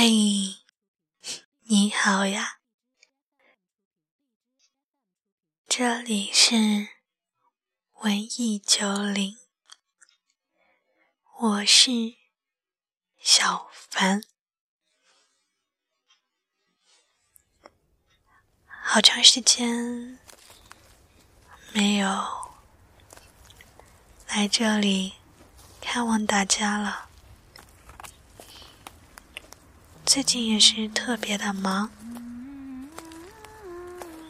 嘿，你好呀，这里是文艺九零，我是小凡，好长时间没有来这里看望大家了。最近也是特别的忙，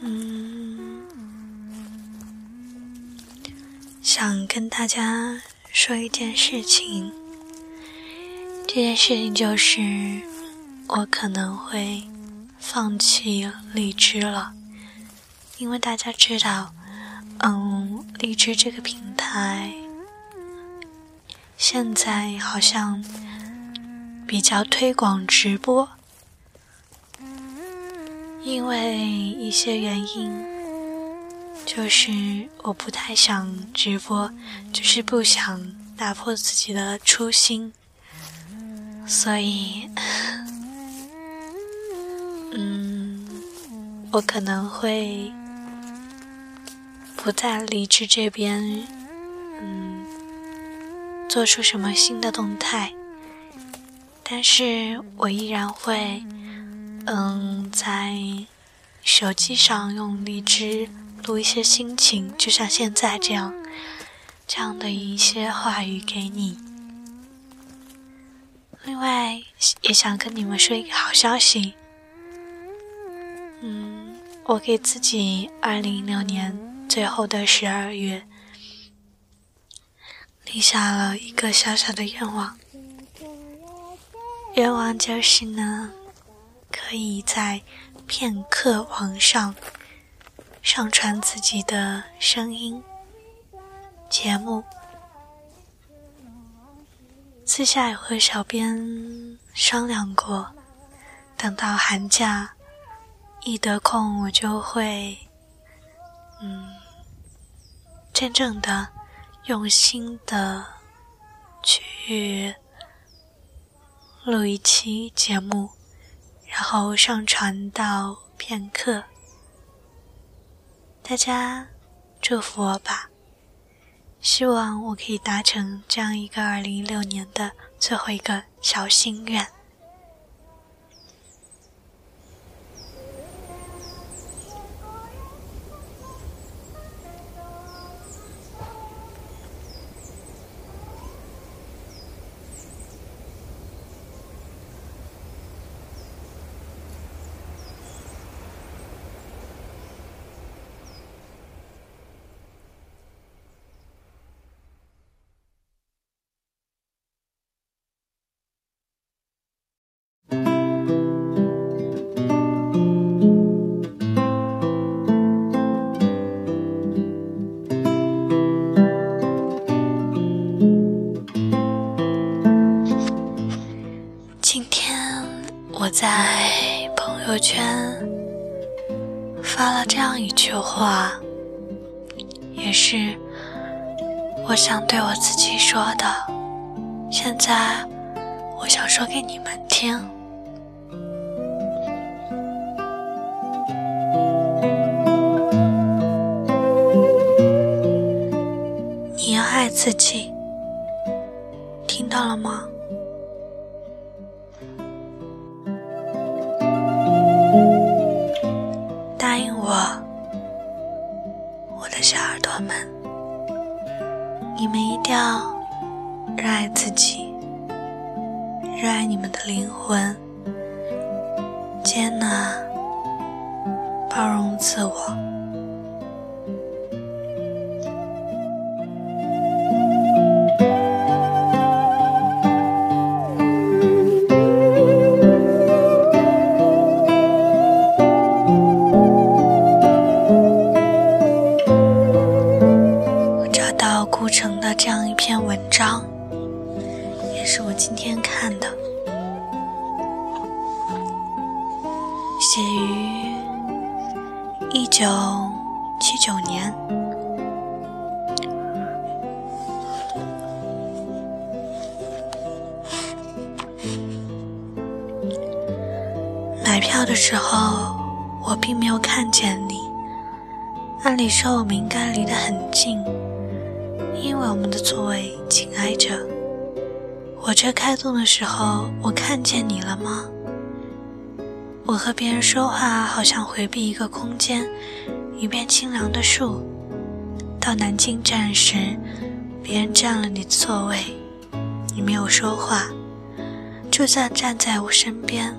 嗯，想跟大家说一件事情，这件事情就是我可能会。放弃荔枝了，因为大家知道，嗯，荔枝这个平台现在好像比较推广直播，因为一些原因，就是我不太想直播，就是不想打破自己的初心，所以。嗯，我可能会不在离职这边，嗯，做出什么新的动态，但是我依然会，嗯，在手机上用荔枝录一些心情，就像现在这样，这样的一些话语给你。另外，也想跟你们说一个好消息。嗯，我给自己二零一六年最后的十二月立下了一个小小的愿望，愿望就是呢，可以在片刻网上上传自己的声音节目。私下有和小编商量过，等到寒假。一得空，我就会，嗯，真正的、用心的去录一期节目，然后上传到片刻。大家祝福我吧，希望我可以达成这样一个二零一六年的最后一个小心愿。话，也是我想对我自己说的。现在我想说给你们听：你要爱自己，听到了吗？接纳、包容自我。买票的时候，我并没有看见你，按理说我们应该离得很近，因为我们的座位紧挨着。火车开动的时候，我看见你了吗？我和别人说话，好像回避一个空间，一片清凉的树。到南京站时，别人占了你的座位，你没有说话，就算站在我身边。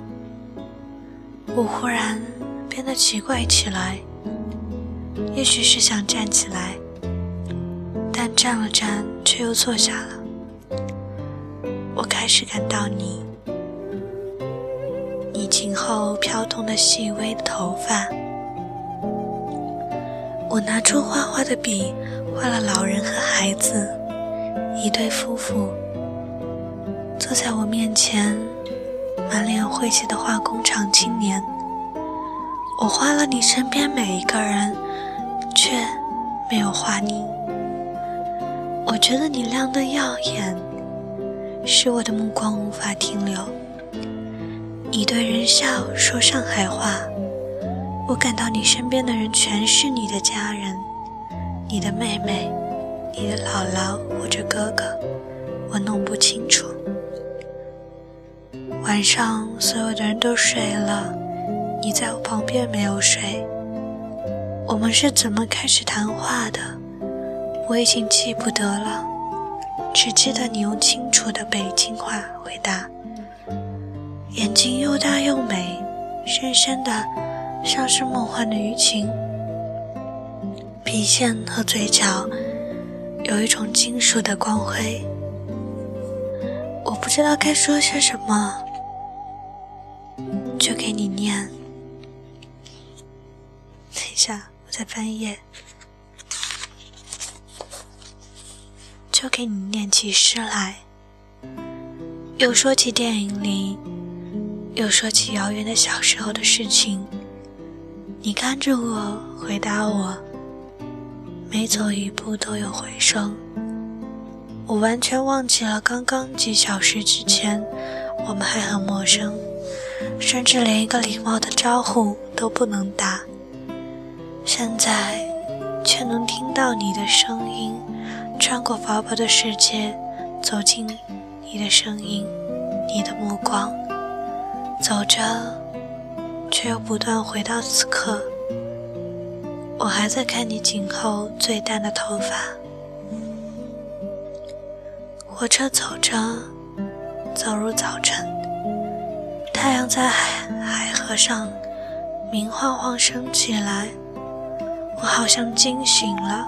我忽然变得奇怪起来，也许是想站起来，但站了站却又坐下了。我开始感到你，你颈后飘动的细微的头发。我拿出画画的笔，画了老人和孩子，一对夫妇坐在我面前，满脸晦气的化工厂青年。我画了你身边每一个人，却没有画你。我觉得你亮得耀眼。使我的目光无法停留。你对人笑，说上海话。我感到你身边的人全是你的家人，你的妹妹，你的姥姥或者哥哥，我弄不清楚。晚上所有的人都睡了，你在我旁边没有睡。我们是怎么开始谈话的？我已经记不得了。只记得你用清楚的北京话回答，眼睛又大又美，深深的，像是梦幻的鱼群。鼻线和嘴角有一种金属的光辉。我不知道该说些什么，翻页。就给你念起诗来，又说起电影里，又说起遥远的小时候的事情。你看着我，回答我，每走一步都有回声。我完全忘记了刚刚几小时之前，我们还很陌生，甚至连一个礼貌的招呼都不能打。现在，却能听到你的声音。穿过薄薄的世界，走进你的声音，你的目光，走着，却又不断回到此刻。我还在看你颈后最淡的头发。火车走着，走入早晨，太阳在海海河上明晃晃升起来，我好像惊醒了。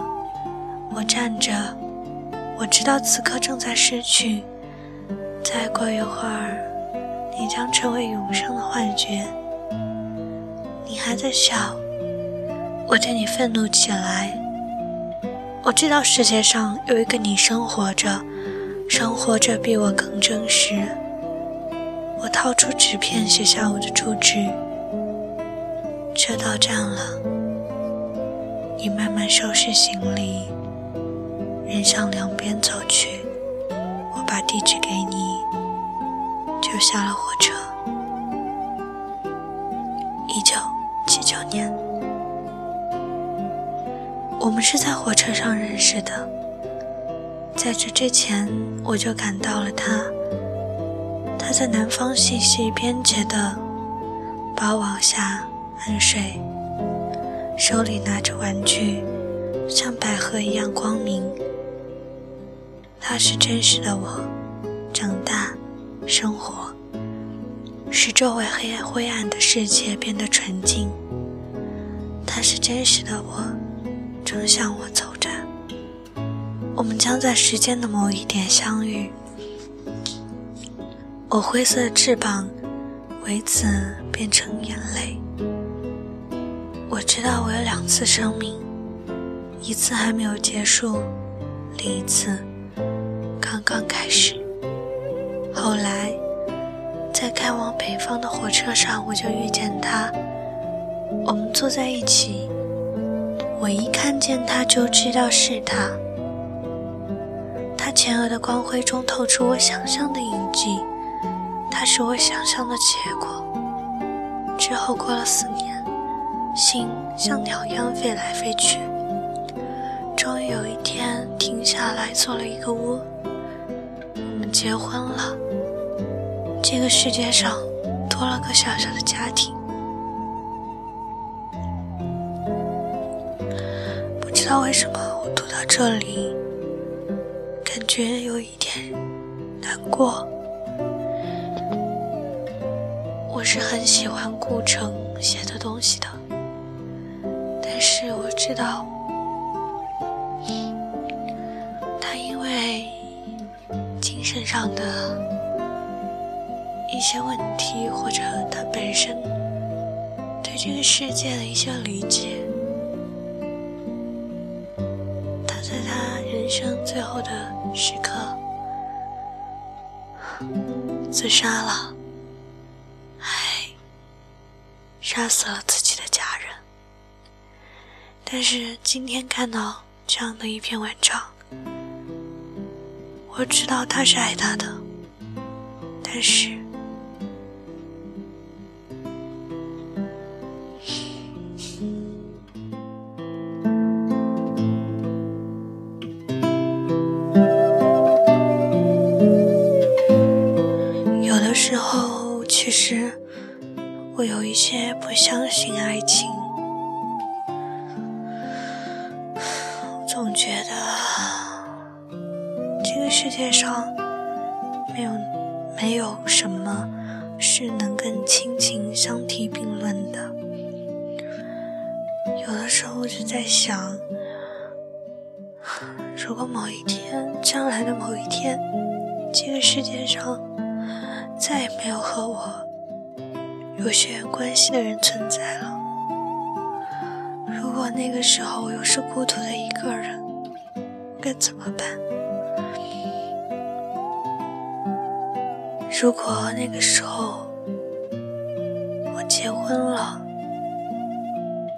我站着。我知道此刻正在失去，再过一会儿，你将成为永生的幻觉。你还在笑，我对你愤怒起来。我知道世界上有一个你生活着，生活着比我更真实。我掏出纸片写下我的住址。车到站了，你慢慢收拾行李。人向两边走去，我把地址给你，就下了火车。一九七九年，我们是在火车上认识的。在这之前，我就感到了他。他在南方细细编结的包网下安睡，手里拿着玩具，像百合一样光明。他是真实的我，长大，生活，使周围黑暗灰暗的世界变得纯净。他是真实的我，正向我走着。我们将在时间的某一点相遇。我灰色的翅膀，为此变成眼泪。我知道我有两次生命，一次还没有结束，另一次。刚刚开始，后来在开往北方的火车上，我就遇见他。我们坐在一起，我一看见他就知道是他。他前额的光辉中透出我想象的印记，他是我想象的结果。之后过了四年，心像鸟一样飞来飞去。终于有一天停下来做了一个窝，我们结婚了。这个世界上多了个小小的家庭。不知道为什么我读到这里，感觉有一点难过。我是很喜欢顾城写的东西的，知道，他因为精神上的一些问题，或者他本身对这个世界的一些理解，他在他人生最后的时刻自杀了，唉，杀死了自己。但是今天看到这样的一篇文章。我知道他是爱他的，但是世界上没有没有什么是能跟亲情相提并论的。有的时候我就在想，如果某一天，将来的某一天，这个世界上再也没有和我有血缘关系的人存在了，如果那个时候我又是孤独的一个人，该怎么办？如果那个时候我结婚了，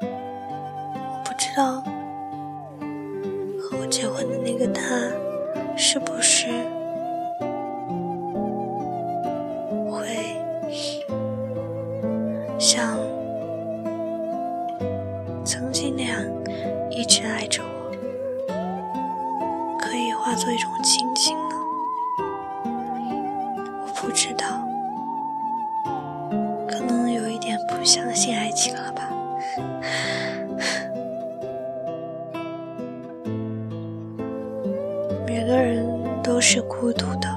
我不知道和我结婚的那个他是不是每个人都是孤独的，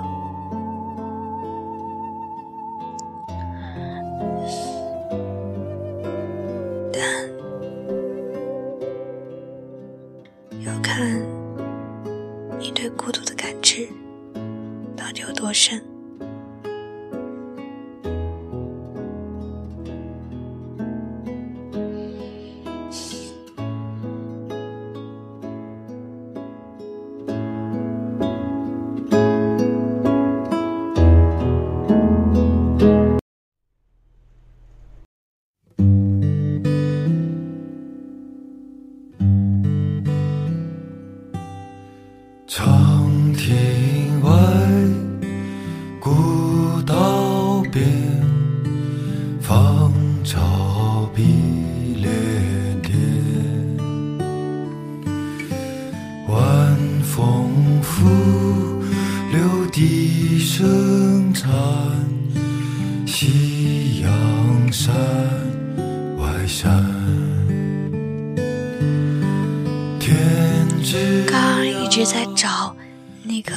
刚刚一直在找那个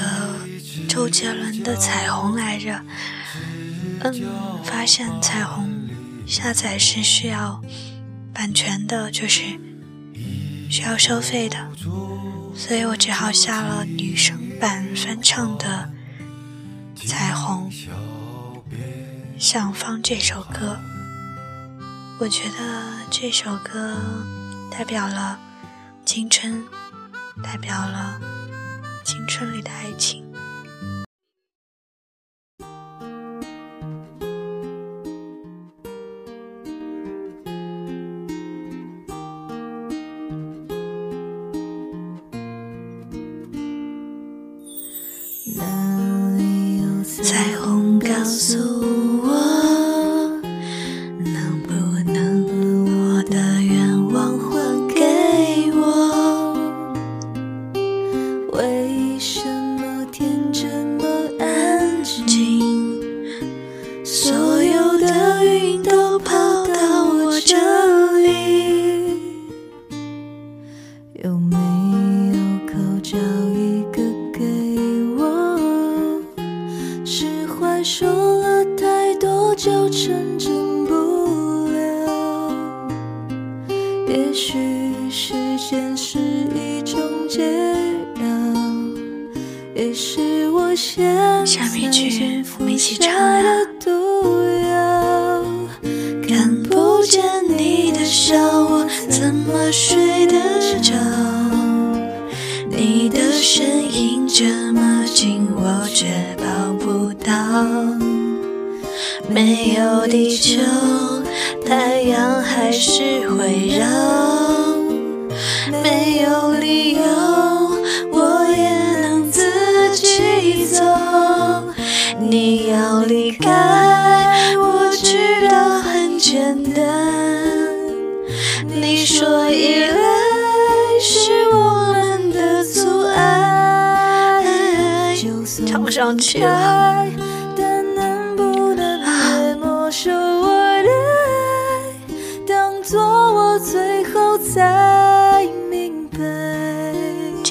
周杰伦的《彩虹》来着，嗯，发现彩虹下载是需要版权的，就是需要收费的，所以我只好下了女生版翻唱的《彩虹》，想放这首歌。我觉得这首歌代表了青春。代表了青春里的爱情。彩虹告诉没有地球，太阳还是会绕。没有理由，我也能自己走。你要离开，我知道很简单。你说依赖是我们的阻碍，唱不上去了。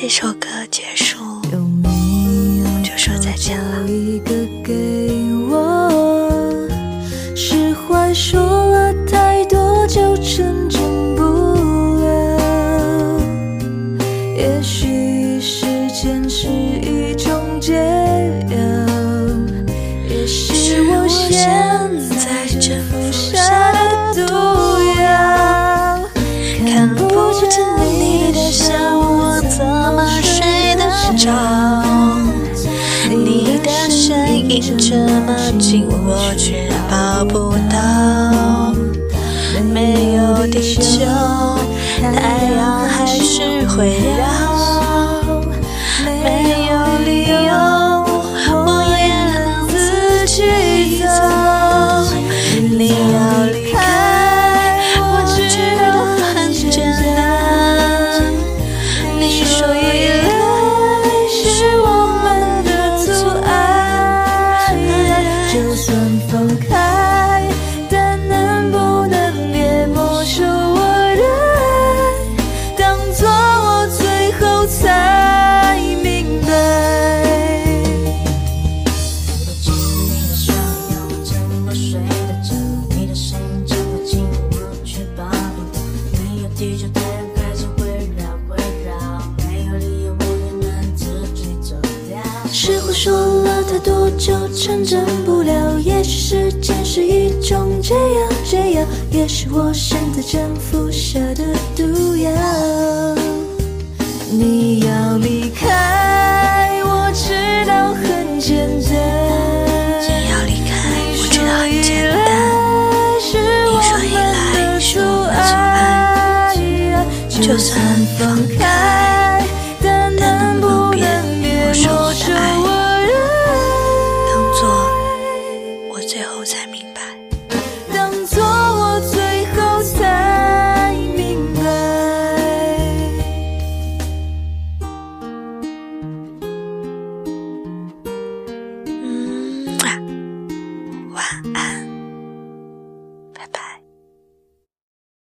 首歌结束，有没有就说再见了。一个给我，释怀说了。这么近我却抱不到。没有地球太阳还是会绕的针辐的毒药。你要离开，我知道很简单。你要离开，我知道很简单。你说依赖是我们的阻碍，就算放开。